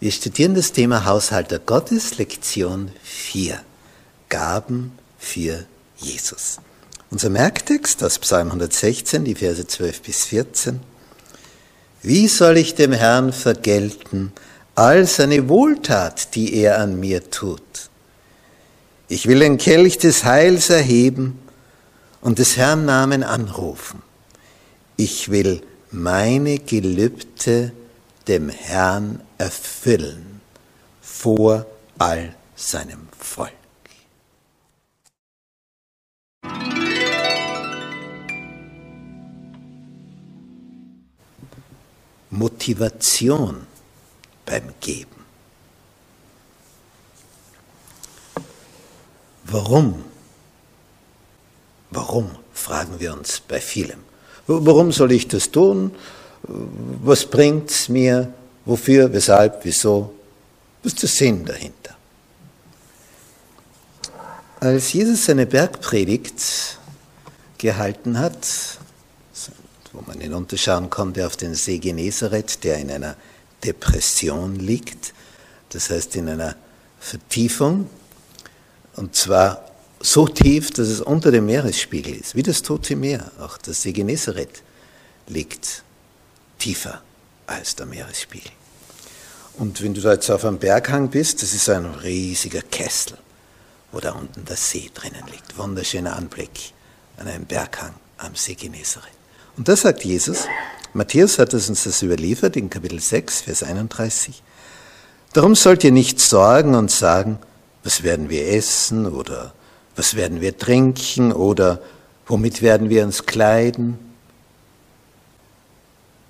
Wir studieren das Thema Haushalter Gottes, Lektion 4. Gaben für Jesus. Unser Merktext aus Psalm 116, die Verse 12 bis 14. Wie soll ich dem Herrn vergelten all seine Wohltat, die er an mir tut? Ich will den Kelch des Heils erheben und des Herrn Namen anrufen. Ich will meine Gelübde dem Herrn erfüllen vor all seinem Volk. Motivation beim Geben. Warum? Warum, fragen wir uns bei vielem. Warum soll ich das tun? Was bringt es mir? Wofür? Weshalb? Wieso? Was ist der Sinn dahinter? Als Jesus seine Bergpredigt gehalten hat, wo man hinunterschauen konnte auf den See Genezareth, der in einer Depression liegt, das heißt in einer Vertiefung, und zwar so tief, dass es unter dem Meeresspiegel ist, wie das Tote Meer. Auch das See Genezareth liegt tiefer als der Meeresspiegel. Und wenn du da jetzt auf einem Berghang bist, das ist ein riesiger Kessel, wo da unten der See drinnen liegt. Wunderschöner Anblick an einem Berghang am See Genezareth. Und da sagt Jesus, Matthäus hat uns das überliefert in Kapitel 6, Vers 31. Darum sollt ihr nicht sorgen und sagen, was werden wir essen oder was werden wir trinken oder womit werden wir uns kleiden?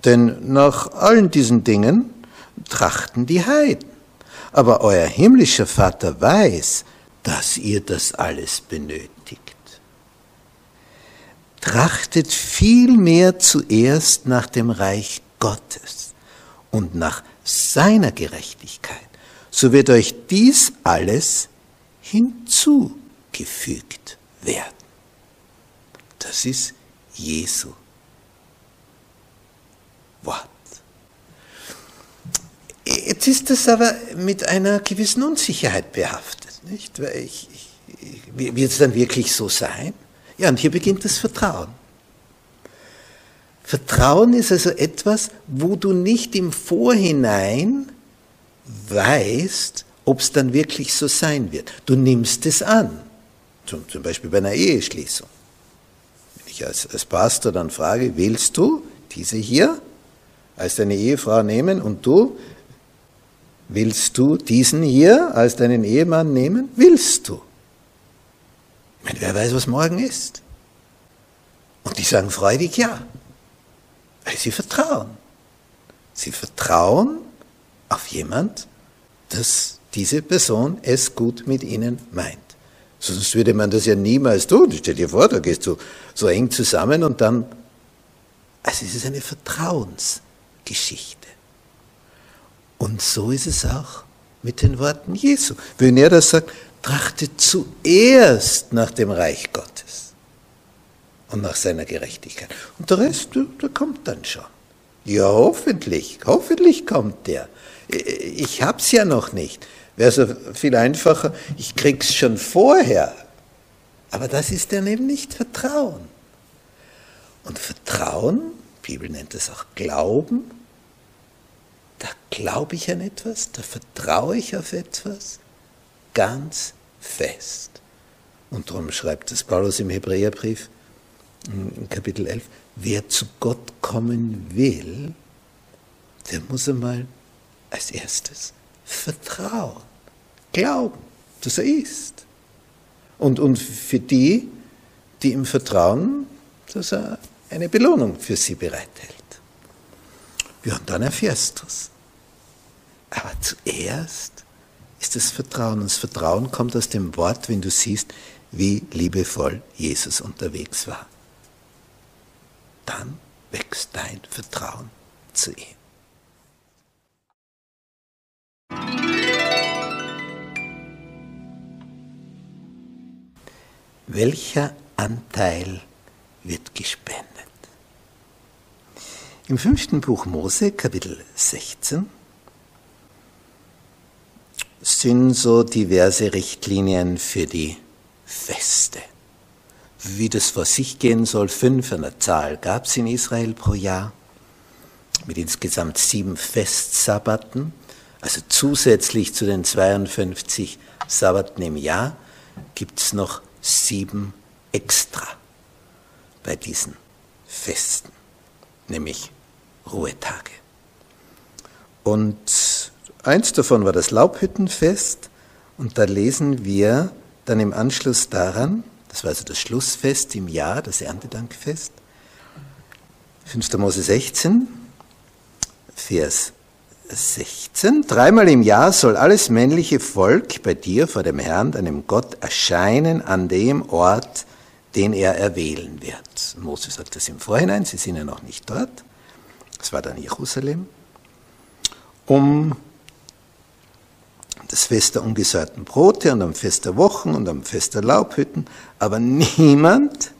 Denn nach allen diesen Dingen trachten die Heiden. Aber euer himmlischer Vater weiß, dass ihr das alles benötigt. Trachtet vielmehr zuerst nach dem Reich Gottes und nach seiner Gerechtigkeit, so wird euch dies alles hinzu gefügt werden. Das ist Jesu Wort. Jetzt ist das aber mit einer gewissen Unsicherheit behaftet, nicht? Weil ich, ich, wird es dann wirklich so sein? Ja, und hier beginnt das Vertrauen. Vertrauen ist also etwas, wo du nicht im Vorhinein weißt, ob es dann wirklich so sein wird. Du nimmst es an. Zum, zum Beispiel bei einer Eheschließung. Wenn ich als, als Pastor dann frage, willst du diese hier als deine Ehefrau nehmen und du, willst du diesen hier als deinen Ehemann nehmen? Willst du? Meine, wer weiß, was morgen ist. Und die sagen freudig ja, weil sie vertrauen. Sie vertrauen auf jemand, dass diese Person es gut mit ihnen meint. Sonst würde man das ja niemals tun. Stell dir vor, da gehst du so eng zusammen und dann, also es ist eine Vertrauensgeschichte. Und so ist es auch mit den Worten Jesu. Wenn er das sagt, trachtet zuerst nach dem Reich Gottes und nach seiner Gerechtigkeit. Und der Rest, der kommt dann schon. Ja, hoffentlich, hoffentlich kommt der. Ich hab's ja noch nicht. Wäre so viel einfacher, ich krieg's schon vorher. Aber das ist dann eben nicht Vertrauen. Und Vertrauen, die Bibel nennt es auch Glauben, da glaube ich an etwas, da vertraue ich auf etwas ganz fest. Und darum schreibt es Paulus im Hebräerbrief in Kapitel 11, wer zu Gott kommen will, der muss einmal als erstes vertrauen, glauben, dass er ist. Und, und für die, die ihm vertrauen, dass er eine Belohnung für sie bereithält. Ja, und dann erfährst du es. Aber zuerst ist das Vertrauen. Und das Vertrauen kommt aus dem Wort, wenn du siehst, wie liebevoll Jesus unterwegs war. Dann wächst dein Vertrauen zu ihm. Welcher Anteil wird gespendet? Im fünften Buch Mose, Kapitel 16, sind so diverse Richtlinien für die Feste. Wie das vor sich gehen soll, fünf an der Zahl gab es in Israel pro Jahr, mit insgesamt sieben Festsabbaten, also zusätzlich zu den 52 Sabbaten im Jahr gibt es noch sieben extra bei diesen Festen, nämlich Ruhetage. Und eins davon war das Laubhüttenfest und da lesen wir dann im Anschluss daran, das war also das Schlussfest im Jahr, das Erntedankfest, 5. Mose 16, Vers 16. Dreimal im Jahr soll alles männliche Volk bei dir vor dem Herrn, deinem Gott, erscheinen an dem Ort, den er erwählen wird. Mose sagt das im Vorhinein, sie sind ja noch nicht dort. Das war dann Jerusalem. Um das Fest der ungesäuerten Brote und am Fest der Wochen und am Fest der Laubhütten. Aber niemand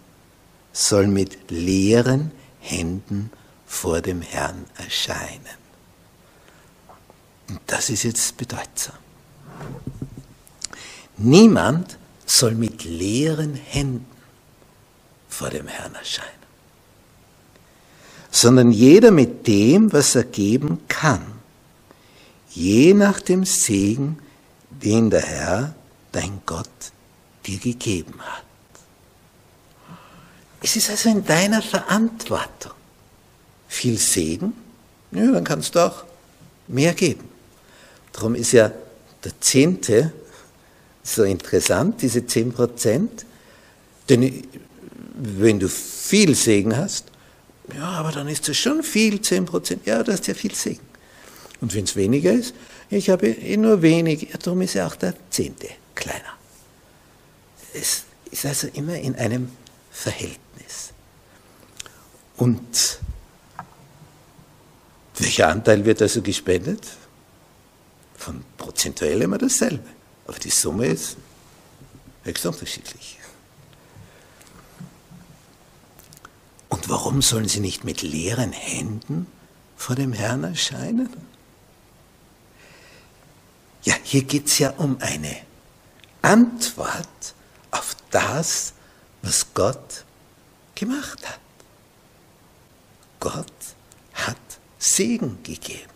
soll mit leeren Händen vor dem Herrn erscheinen. Und das ist jetzt bedeutsam. Niemand soll mit leeren Händen vor dem Herrn erscheinen, sondern jeder mit dem, was er geben kann, je nach dem Segen, den der Herr, dein Gott, dir gegeben hat. Es ist also in deiner Verantwortung. Viel Segen, ja, dann kannst du auch mehr geben. Darum ist ja der Zehnte so interessant, diese zehn Prozent. Denn wenn du viel Segen hast, ja, aber dann ist das schon viel, zehn Prozent. Ja, du hast ja viel Segen. Und wenn es weniger ist, ich habe eh nur wenig, ja, darum ist ja auch der Zehnte kleiner. Es ist also immer in einem Verhältnis. Und welcher Anteil wird also gespendet? Von prozentuell immer dasselbe. Aber die Summe ist höchst unterschiedlich. Und warum sollen sie nicht mit leeren Händen vor dem Herrn erscheinen? Ja, hier geht es ja um eine Antwort auf das, was Gott gemacht hat. Gott hat Segen gegeben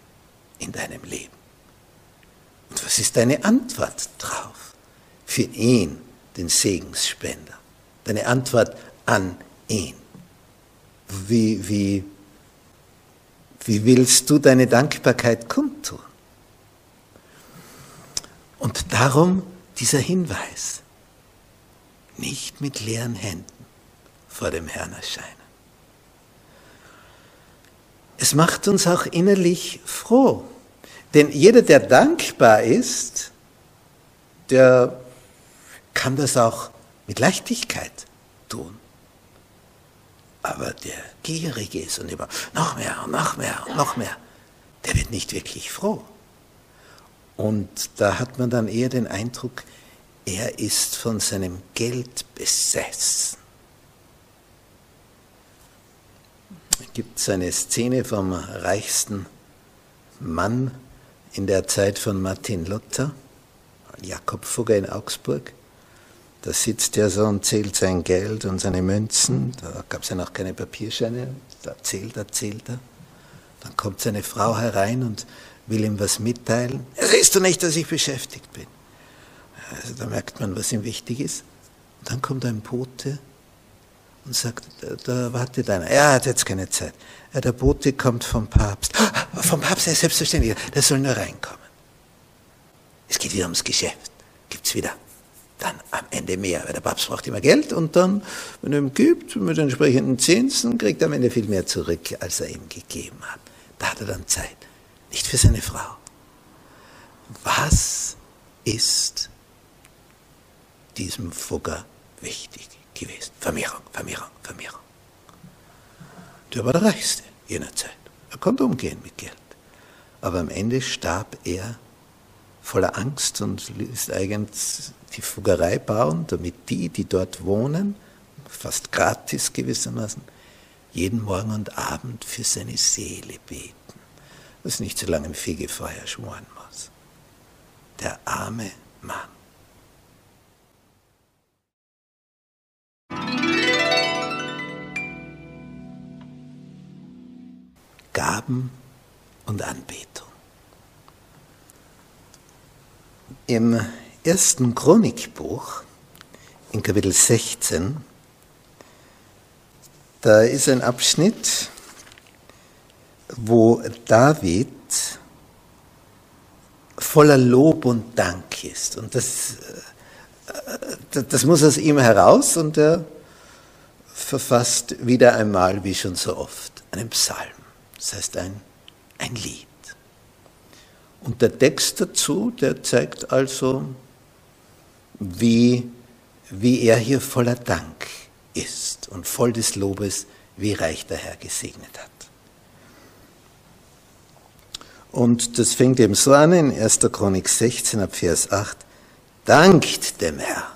in deinem Leben. Und was ist deine Antwort drauf? Für ihn, den Segensspender. Deine Antwort an ihn. Wie, wie, wie willst du deine Dankbarkeit kundtun? Und darum dieser Hinweis, nicht mit leeren Händen vor dem Herrn erscheinen. Es macht uns auch innerlich froh, denn jeder, der dankbar ist, der kann das auch mit Leichtigkeit tun. Aber der gierige ist und immer noch mehr noch mehr noch mehr, der wird nicht wirklich froh. Und da hat man dann eher den Eindruck, er ist von seinem Geld besessen. Es gibt eine Szene vom reichsten Mann in der Zeit von Martin Luther, Jakob Fugger in Augsburg. Da sitzt er so und zählt sein Geld und seine Münzen. Da gab es ja noch keine Papierscheine. Da zählt er, zählt er. Dann kommt seine Frau herein und will ihm was mitteilen. Siehst du nicht, dass ich beschäftigt bin? Also da merkt man, was ihm wichtig ist. Und dann kommt ein Bote und sagt, da, da wartet einer. Er hat jetzt keine Zeit. Ja, der Bote kommt vom Papst. Vom Papst, er selbstverständlich. Der soll nur reinkommen. Es geht wieder ums Geschäft. Gibt's wieder dann am Ende mehr, weil der Papst braucht immer Geld und dann, wenn er ihm gibt, mit entsprechenden Zinsen, kriegt er am Ende viel mehr zurück, als er ihm gegeben hat. Da hat er dann Zeit. Nicht für seine Frau. Was ist diesem Fugger wichtig gewesen? Vermehrung, Vermehrung, Vermehrung. Der war der Reichste jener Zeit. Er konnte umgehen mit Geld. Aber am Ende starb er voller Angst und ist eigentlich die Fuggerei bauen, damit die, die dort wohnen, fast gratis gewissermaßen, jeden Morgen und Abend für seine Seele beten, dass nicht so lange im Fegefeuer schmoren muss. Der arme Mann. Gaben und Anbetung. Im ersten Chronikbuch, in Kapitel 16, da ist ein Abschnitt, wo David voller Lob und Dank ist. Und das, äh, das muss aus ihm heraus und er verfasst wieder einmal, wie schon so oft, einen Psalm. Das heißt ein, ein Lied. Und der Text dazu, der zeigt also, wie, wie er hier voller Dank ist und voll des Lobes, wie reich der Herr gesegnet hat. Und das fängt eben so an in 1. Chronik 16 ab Vers 8. Dankt dem Herrn.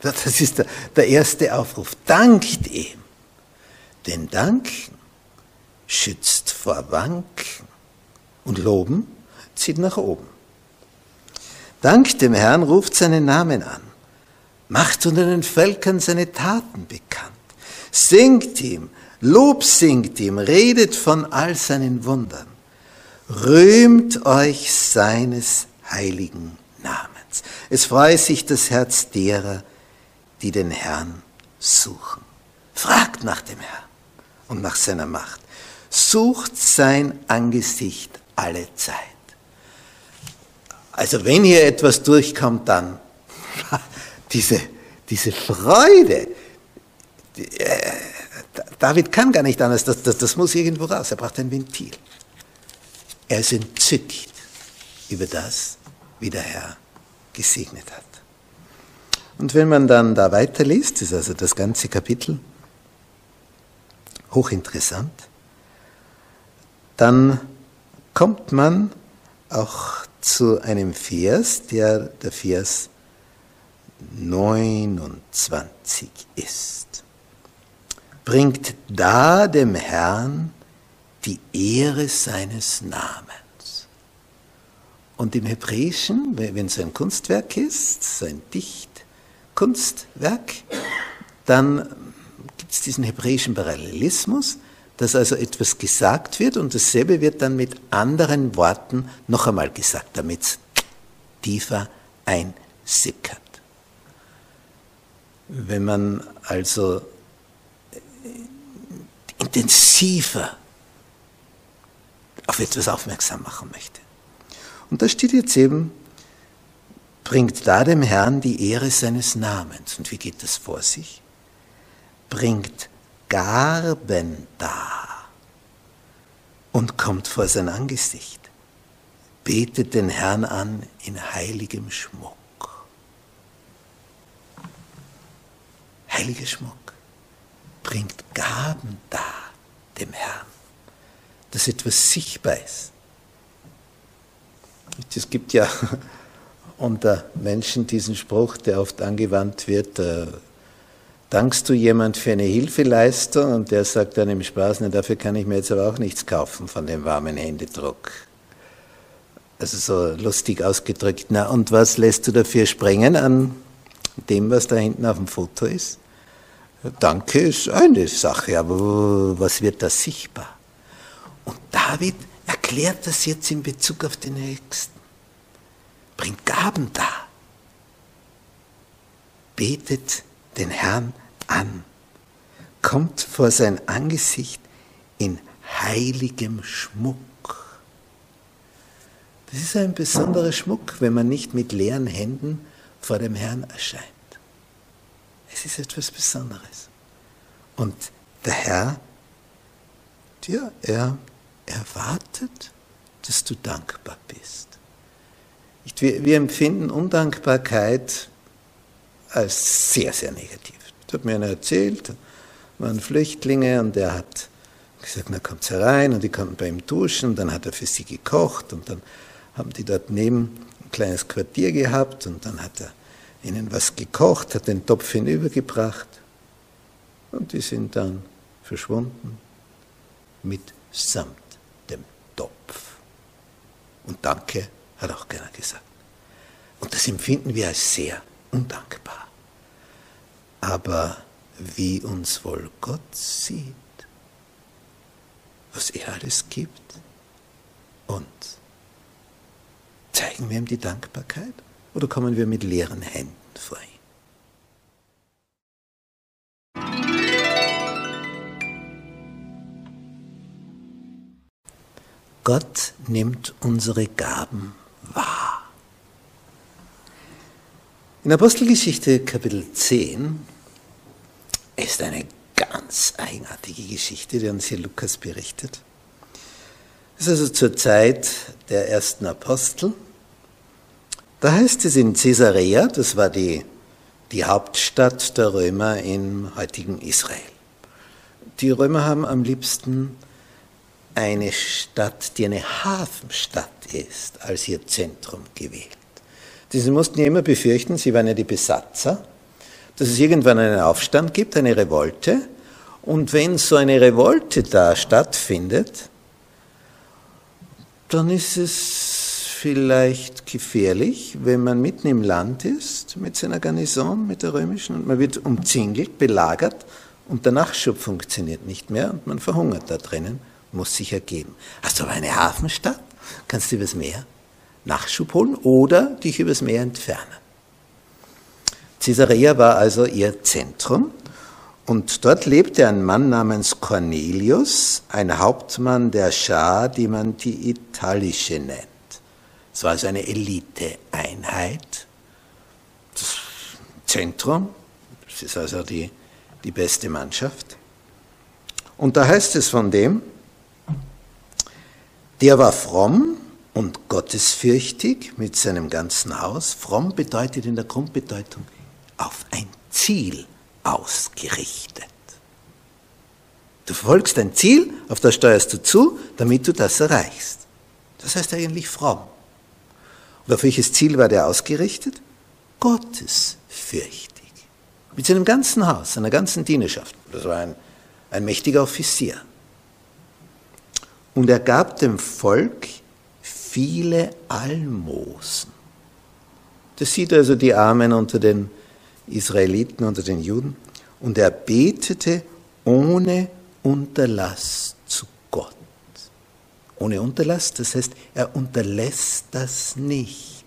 Das ist der, der erste Aufruf. Dankt ihm. Denn Danken schützt vor Wanken und Loben zieht nach oben. Dank dem Herrn ruft seinen Namen an, macht unter den Völkern seine Taten bekannt, singt ihm, Lob singt ihm, redet von all seinen Wundern, rühmt euch seines heiligen Namens. Es freue sich das Herz derer, die den Herrn suchen. Fragt nach dem Herrn und nach seiner Macht. Sucht sein Angesicht alle Zeit. Also wenn hier etwas durchkommt, dann diese, diese Freude. Äh, David kann gar nicht anders, das, das, das muss irgendwo raus. Er braucht ein Ventil. Er ist entzückt über das, wie der Herr gesegnet hat. Und wenn man dann da weiterliest, ist also das ganze Kapitel hochinteressant, dann kommt man auch zu einem Vers, der der Vers 29 ist. Bringt da dem Herrn die Ehre seines Namens. Und im Hebräischen, wenn es ein Kunstwerk ist, so ein Dichtkunstwerk, dann gibt es diesen hebräischen Parallelismus, dass also etwas gesagt wird und dasselbe wird dann mit anderen Worten noch einmal gesagt, damit es tiefer einsickert. Wenn man also intensiver auf etwas aufmerksam machen möchte. Und da steht jetzt eben, bringt da dem Herrn die Ehre seines Namens. Und wie geht das vor sich? Bringt Garben dar und kommt vor sein Angesicht, betet den Herrn an in heiligem Schmuck. Heiliger Schmuck bringt Gaben dar dem Herrn, dass etwas sichtbar ist. Es gibt ja unter Menschen diesen Spruch, der oft angewandt wird, äh, dankst du jemand für eine Hilfeleistung und der sagt dann im Spaß, ne, dafür kann ich mir jetzt aber auch nichts kaufen von dem warmen Händedruck. Also so lustig ausgedrückt. Na, und was lässt du dafür springen an dem, was da hinten auf dem Foto ist? Danke ist eine Sache, aber was wird da sichtbar? Und David erklärt das jetzt in Bezug auf den Nächsten. Bringt Gaben dar. Betet den Herrn an. Kommt vor sein Angesicht in heiligem Schmuck. Das ist ein besonderer Schmuck, wenn man nicht mit leeren Händen vor dem Herrn erscheint. Es ist etwas Besonderes. Und der Herr, dir, er erwartet, dass du dankbar bist. Wir, wir empfinden Undankbarkeit als sehr, sehr negativ. Das hat mir einer erzählt, waren Flüchtlinge und er hat gesagt, na kommt herein und die konnten bei ihm duschen dann hat er für sie gekocht und dann haben die dort neben ein kleines Quartier gehabt und dann hat er ihnen was gekocht, hat den Topf hinübergebracht und die sind dann verschwunden mitsamt dem Topf. Und Danke hat auch keiner gesagt. Und das empfinden wir als sehr undankbar. Aber wie uns wohl Gott sieht, was er alles gibt, und zeigen wir ihm die Dankbarkeit oder kommen wir mit leeren Händen vor ihm? Gott nimmt unsere Gaben wahr. In Apostelgeschichte Kapitel 10 ist eine ganz eigenartige Geschichte, die uns hier Lukas berichtet. Das ist also zur Zeit der ersten Apostel. Da heißt es in Caesarea, das war die, die Hauptstadt der Römer im heutigen Israel. Die Römer haben am liebsten eine Stadt, die eine Hafenstadt ist, als ihr Zentrum gewählt. Sie mussten ja immer befürchten, sie waren ja die Besatzer, dass es irgendwann einen Aufstand gibt, eine Revolte. Und wenn so eine Revolte da stattfindet, dann ist es vielleicht gefährlich, wenn man mitten im Land ist mit seiner Garnison, mit der römischen, und man wird umzingelt, belagert und der Nachschub funktioniert nicht mehr und man verhungert da drinnen, muss sich ergeben. Hast du aber eine Hafenstadt? Kannst du übers Meer Nachschub holen oder dich übers Meer entfernen. Caesarea war also ihr Zentrum und dort lebte ein Mann namens Cornelius, ein Hauptmann der Schar, die man die italische nennt. Es war also eine Eliteeinheit, das Zentrum, das ist also die, die beste Mannschaft. Und da heißt es von dem, der war fromm und gottesfürchtig mit seinem ganzen Haus. Fromm bedeutet in der Grundbedeutung auf ein Ziel ausgerichtet. Du verfolgst ein Ziel, auf das steuerst du zu, damit du das erreichst. Das heißt eigentlich fromm. Und auf welches Ziel war der ausgerichtet? Gottesfürchtig. Mit seinem ganzen Haus, seiner ganzen Dienerschaft. Das war ein, ein mächtiger Offizier. Und er gab dem Volk viele Almosen. Das sieht also die Armen unter den Israeliten, unter den Juden. Und er betete ohne Unterlass zu Gott. Ohne Unterlass, das heißt, er unterlässt das nicht.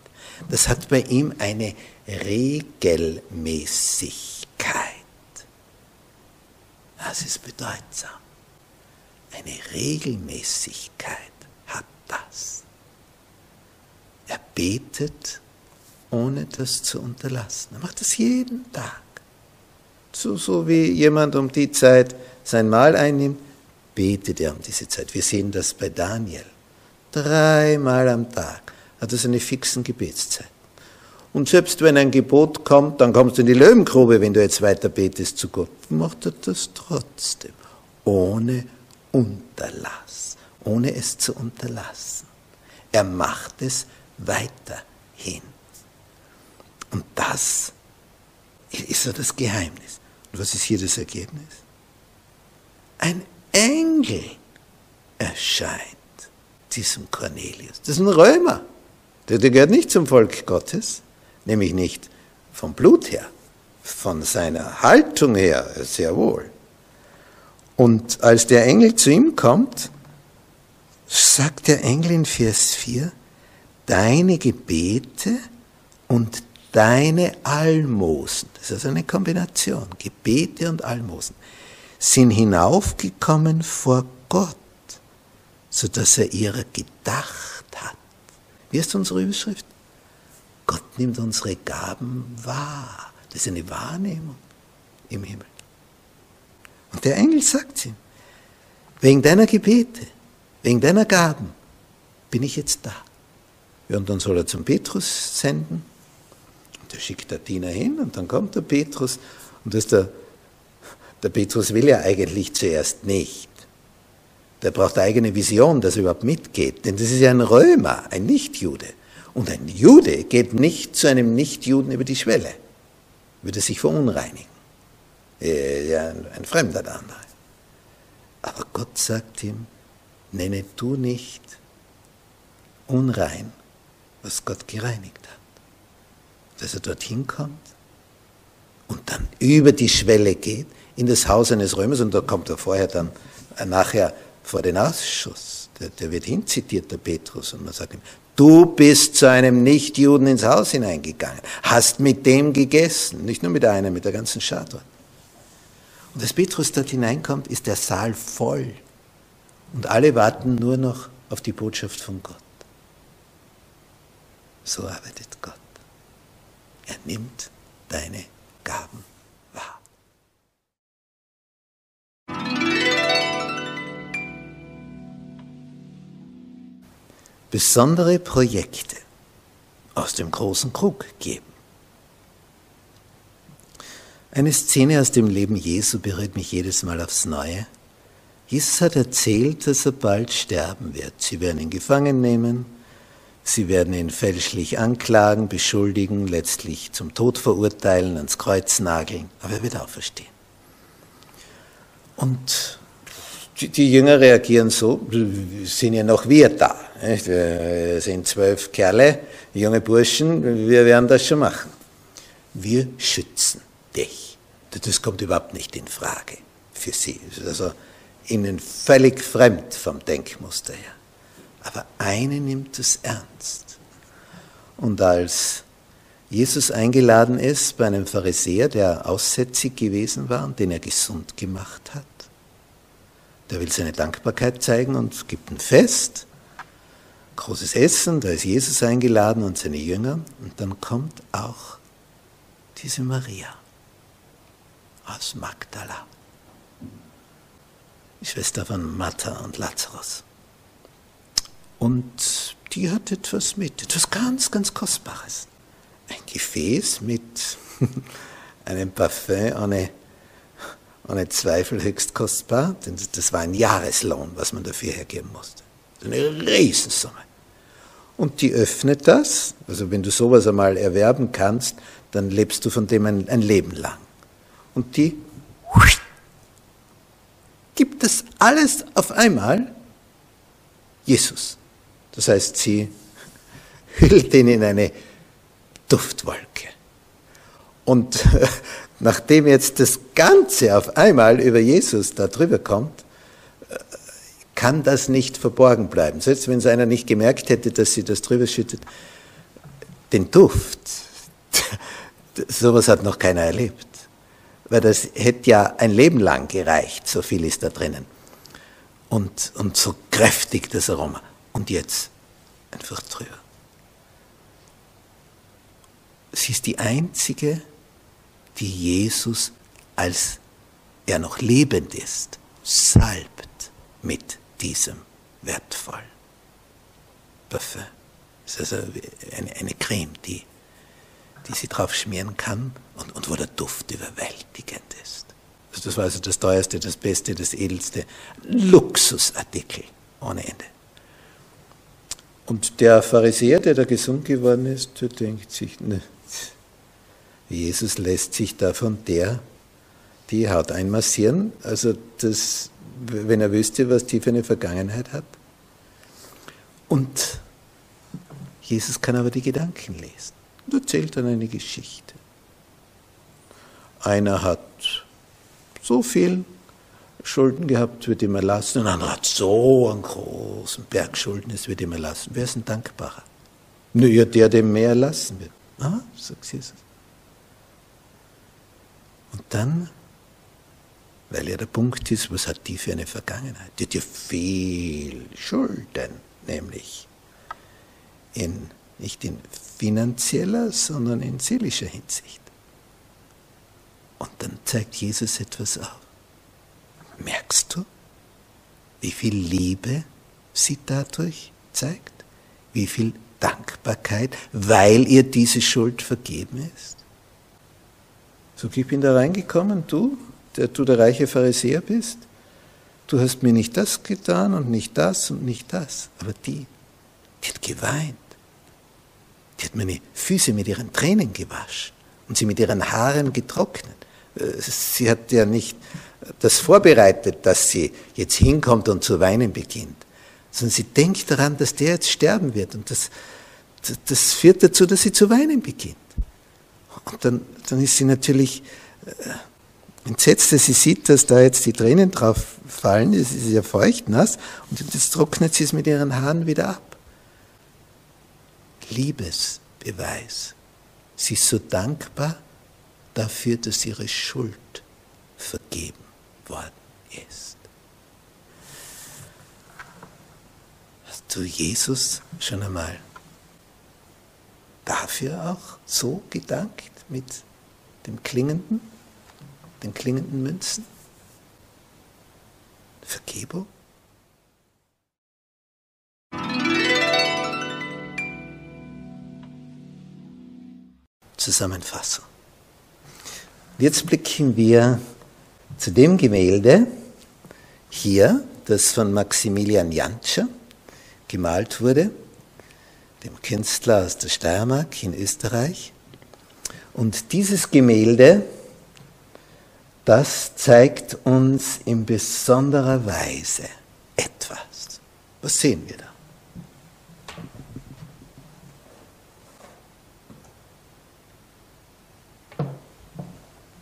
Das hat bei ihm eine Regelmäßigkeit. Das ist bedeutsam. Eine Regelmäßigkeit hat das. Er betet, ohne das zu unterlassen. Er macht das jeden Tag. So, so wie jemand um die Zeit sein Mahl einnimmt, betet er um diese Zeit. Wir sehen das bei Daniel. Dreimal am Tag hat er seine fixen Gebetszeiten. Und selbst wenn ein Gebot kommt, dann kommst du in die Löwengrube, wenn du jetzt weiter betest zu Gott. Macht er das trotzdem, ohne Unterlass, ohne es zu unterlassen. Er macht es weiterhin. Und das ist so das Geheimnis. Und was ist hier das Ergebnis? Ein Engel erscheint diesem Cornelius. Das ist ein Römer. Der, der gehört nicht zum Volk Gottes, nämlich nicht vom Blut her, von seiner Haltung her sehr wohl. Und als der Engel zu ihm kommt, sagt der Engel in Vers 4, deine Gebete und deine Almosen, das ist also eine Kombination, Gebete und Almosen, sind hinaufgekommen vor Gott, sodass er ihrer gedacht hat. Wie ist unsere Überschrift? Gott nimmt unsere Gaben wahr. Das ist eine Wahrnehmung im Himmel. Und der Engel sagt ihm, wegen deiner Gebete, wegen deiner Gaben bin ich jetzt da. Ja, und dann soll er zum Petrus senden. Und der schickt der Diener hin und dann kommt der Petrus. Und das der, der Petrus will ja eigentlich zuerst nicht. Der braucht eine eigene Vision, dass er überhaupt mitgeht. Denn das ist ja ein Römer, ein Nichtjude. Und ein Jude geht nicht zu einem Nichtjuden über die Schwelle. Würde sich verunreinigen. Ja, ein Fremder der andere. Aber Gott sagt ihm, nenne du nicht unrein, was Gott gereinigt hat. Dass er dorthin kommt und dann über die Schwelle geht in das Haus eines Römers und da kommt er vorher dann äh, nachher vor den Ausschuss. Der, der wird hinzitiert, der Petrus, und man sagt ihm, du bist zu einem Nichtjuden ins Haus hineingegangen, hast mit dem gegessen, nicht nur mit einem, mit der ganzen Schar dort. Und als Petrus dort hineinkommt, ist der Saal voll. Und alle warten nur noch auf die Botschaft von Gott. So arbeitet Gott. Er nimmt deine Gaben wahr. Besondere Projekte aus dem großen Krug geben. Eine Szene aus dem Leben Jesu berührt mich jedes Mal aufs Neue. Jesus hat erzählt, dass er bald sterben wird. Sie werden ihn gefangen nehmen, sie werden ihn fälschlich anklagen, beschuldigen, letztlich zum Tod verurteilen, ans Kreuz nageln, aber er wird auferstehen. Und die Jünger reagieren so, sind ja noch wir da. Wir sind zwölf Kerle, junge Burschen, wir werden das schon machen. Wir schützen dich. Das kommt überhaupt nicht in Frage für sie. Also ihnen völlig fremd vom Denkmuster her. Aber eine nimmt es ernst. Und als Jesus eingeladen ist bei einem Pharisäer, der aussätzig gewesen war und den er gesund gemacht hat, der will seine Dankbarkeit zeigen und gibt ein Fest, großes Essen, da ist Jesus eingeladen und seine Jünger und dann kommt auch diese Maria aus Magdala, die Schwester von Martha und Lazarus. Und die hat etwas mit, etwas ganz, ganz Kostbares. Ein Gefäß mit einem Parfum ohne, ohne Zweifel höchst kostbar, denn das war ein Jahreslohn, was man dafür hergeben musste. Eine Riesensumme. Und die öffnet das, also wenn du sowas einmal erwerben kannst, dann lebst du von dem ein, ein Leben lang und die gibt das alles auf einmal Jesus. Das heißt, sie hüllt ihn in eine Duftwolke. Und nachdem jetzt das Ganze auf einmal über Jesus da drüber kommt, kann das nicht verborgen bleiben. Selbst wenn es einer nicht gemerkt hätte, dass sie das drüber schüttet, den Duft, sowas hat noch keiner erlebt weil das hätte ja ein Leben lang gereicht, so viel ist da drinnen. Und, und so kräftig das Aroma. Und jetzt einfach drüber. Sie ist die einzige, die Jesus, als er noch lebend ist, salbt mit diesem wertvollen Parfum. Das ist also eine, eine Creme, die die sie drauf schmieren kann und, und wo der Duft überwältigend ist. Das war also das teuerste, das beste, das edelste Luxusartikel ohne Ende. Und der Pharisäer, der da gesund geworden ist, der denkt sich, ne, Jesus lässt sich da von der die Haut einmassieren. Also das, wenn er wüsste, was die für eine Vergangenheit hat. Und Jesus kann aber die Gedanken lesen und erzählt dann eine Geschichte. Einer hat so viel Schulden gehabt, wird ihm erlassen. Und ein anderer hat so einen großen Berg Schulden, es wird ihm erlassen. Wer ist ein Dankbarer? Nur der, dem mehr erlassen wird. Ah, sagt Jesus. Und dann, weil ja der Punkt ist, was hat die für eine Vergangenheit? Die hat ja viel Schulden, nämlich in, nicht in finanzieller, sondern in seelischer Hinsicht. Und dann zeigt Jesus etwas auf. Merkst du, wie viel Liebe sie dadurch zeigt? Wie viel Dankbarkeit, weil ihr diese Schuld vergeben ist? So, ich bin da reingekommen, du, der du der reiche Pharisäer bist. Du hast mir nicht das getan und nicht das und nicht das. Aber die, die hat geweint. Die hat meine Füße mit ihren Tränen gewaschen und sie mit ihren Haaren getrocknet. Äh, sie hat ja nicht das vorbereitet, dass sie jetzt hinkommt und zu weinen beginnt, sondern sie denkt daran, dass der jetzt sterben wird und das, das führt dazu, dass sie zu weinen beginnt. Und dann, dann ist sie natürlich äh, entsetzt, dass sie sieht, dass da jetzt die Tränen drauf fallen, es ist ja feucht, nass, und jetzt trocknet sie es mit ihren Haaren wieder ab. Liebesbeweis. Sie ist so dankbar dafür, dass ihre Schuld vergeben worden ist. Hast du Jesus schon einmal dafür auch so gedankt mit dem klingenden, den klingenden Münzen? Vergebung? Zusammenfassung. Jetzt blicken wir zu dem Gemälde hier, das von Maximilian Jantscher gemalt wurde, dem Künstler aus der Steiermark in Österreich. Und dieses Gemälde, das zeigt uns in besonderer Weise etwas. Was sehen wir da?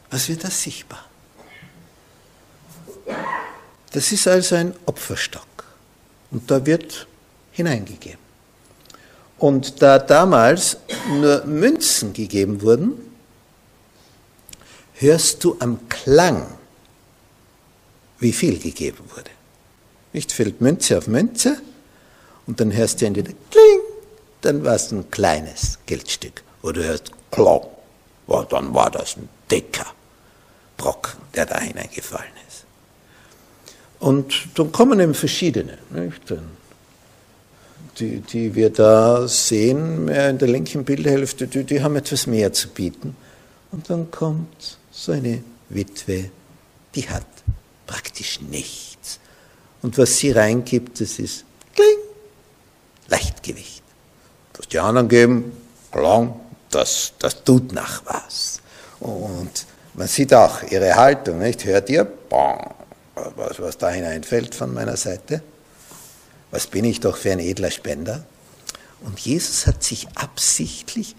Was wird da sichtbar? Das ist also ein Opferstock und da wird hineingegeben. Und da damals nur Münzen gegeben wurden, hörst du am Klang, wie viel gegeben wurde. Nicht fällt Münze auf Münze und dann hörst du entweder Kling, dann war es ein kleines Geldstück. Oder du hörst Klang, dann war das ein dicker Brocken, der da hineingefallen ist. Und dann kommen eben verschiedene, nicht? Die, die wir da sehen, mehr in der linken Bildhälfte, die, die haben etwas mehr zu bieten. Und dann kommt so eine Witwe, die hat praktisch nichts. Und was sie reingibt, das ist kling, Leichtgewicht. Was die anderen geben, klang, das, das tut nach was. Und man sieht auch ihre Haltung, nicht? Hört ihr? Bong. Was, was da hineinfällt von meiner Seite? Was bin ich doch für ein edler Spender? Und Jesus hat sich absichtlich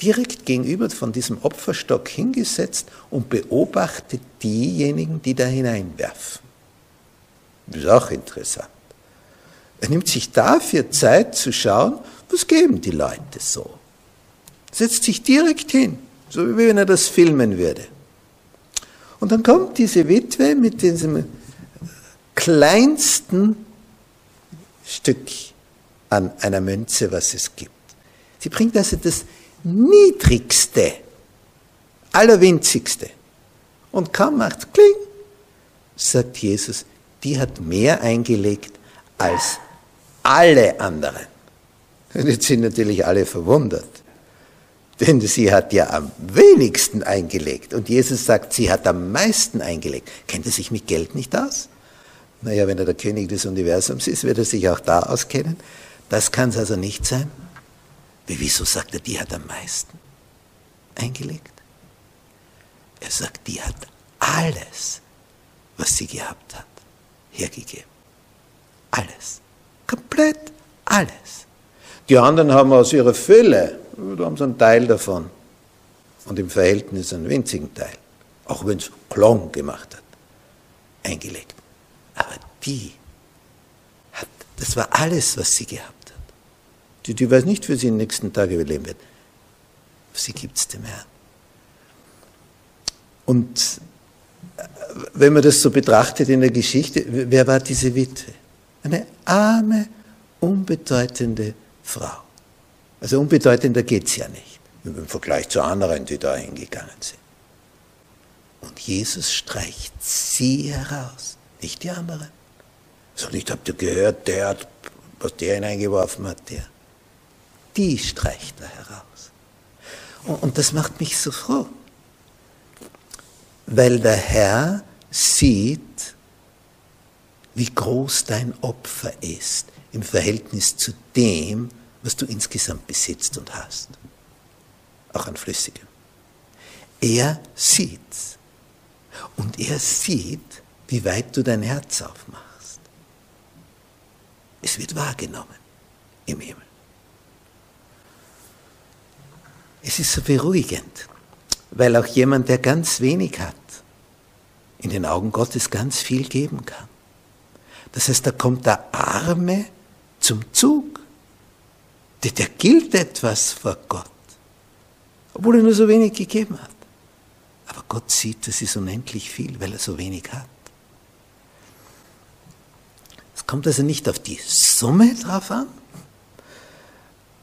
direkt gegenüber von diesem Opferstock hingesetzt und beobachtet diejenigen, die da hineinwerfen. Das ist auch interessant. Er nimmt sich dafür Zeit zu schauen, was geben die Leute so. Setzt sich direkt hin, so wie wenn er das filmen würde. Und dann kommt diese Witwe mit diesem kleinsten Stück an einer Münze, was es gibt. Sie bringt also das niedrigste, allerwinzigste. Und kaum macht kling, sagt Jesus, die hat mehr eingelegt als alle anderen. Und jetzt sind natürlich alle verwundert. Denn sie hat ja am wenigsten eingelegt. Und Jesus sagt, sie hat am meisten eingelegt. Kennt er sich mit Geld nicht aus? Naja, wenn er der König des Universums ist, wird er sich auch da auskennen. Das kann es also nicht sein. Wie, wieso sagt er, die hat am meisten eingelegt? Er sagt, die hat alles, was sie gehabt hat, hergegeben. Alles. Komplett alles. Die anderen haben aus ihrer Fülle da haben sie einen Teil davon. Und im Verhältnis einen winzigen Teil. Auch wenn es Klong gemacht hat. eingelegt. Aber die hat, das war alles, was sie gehabt hat. Die, die weiß nicht, wie sie in den nächsten Tagen überleben wird. Sie gibt es dem Herrn. Und äh, wenn man das so betrachtet in der Geschichte, wer war diese Witwe? Eine arme, unbedeutende Frau. Also unbedeutender geht es ja nicht, im Vergleich zu anderen, die da hingegangen sind. Und Jesus streicht sie heraus, nicht die anderen. So nicht, habt ihr gehört, der hat, was der hineingeworfen hat, der. Die streicht er heraus. Und, und das macht mich so froh, weil der Herr sieht, wie groß dein Opfer ist im Verhältnis zu dem, was du insgesamt besitzt und hast. Auch an Flüssigem. Er sieht's. Und er sieht, wie weit du dein Herz aufmachst. Es wird wahrgenommen im Himmel. Es ist so beruhigend, weil auch jemand, der ganz wenig hat, in den Augen Gottes ganz viel geben kann. Das heißt, da kommt der Arme zum Zug. Der, der gilt etwas vor Gott, obwohl er nur so wenig gegeben hat. Aber Gott sieht, das ist unendlich viel, weil er so wenig hat. Kommt also nicht auf die Summe drauf an,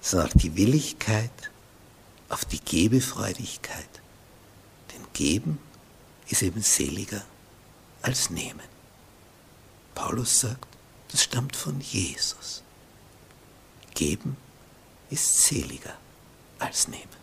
sondern auf die Willigkeit, auf die Gebefreudigkeit. Denn Geben ist eben seliger als Nehmen. Paulus sagt, das stammt von Jesus. Geben ist seliger als Nehmen.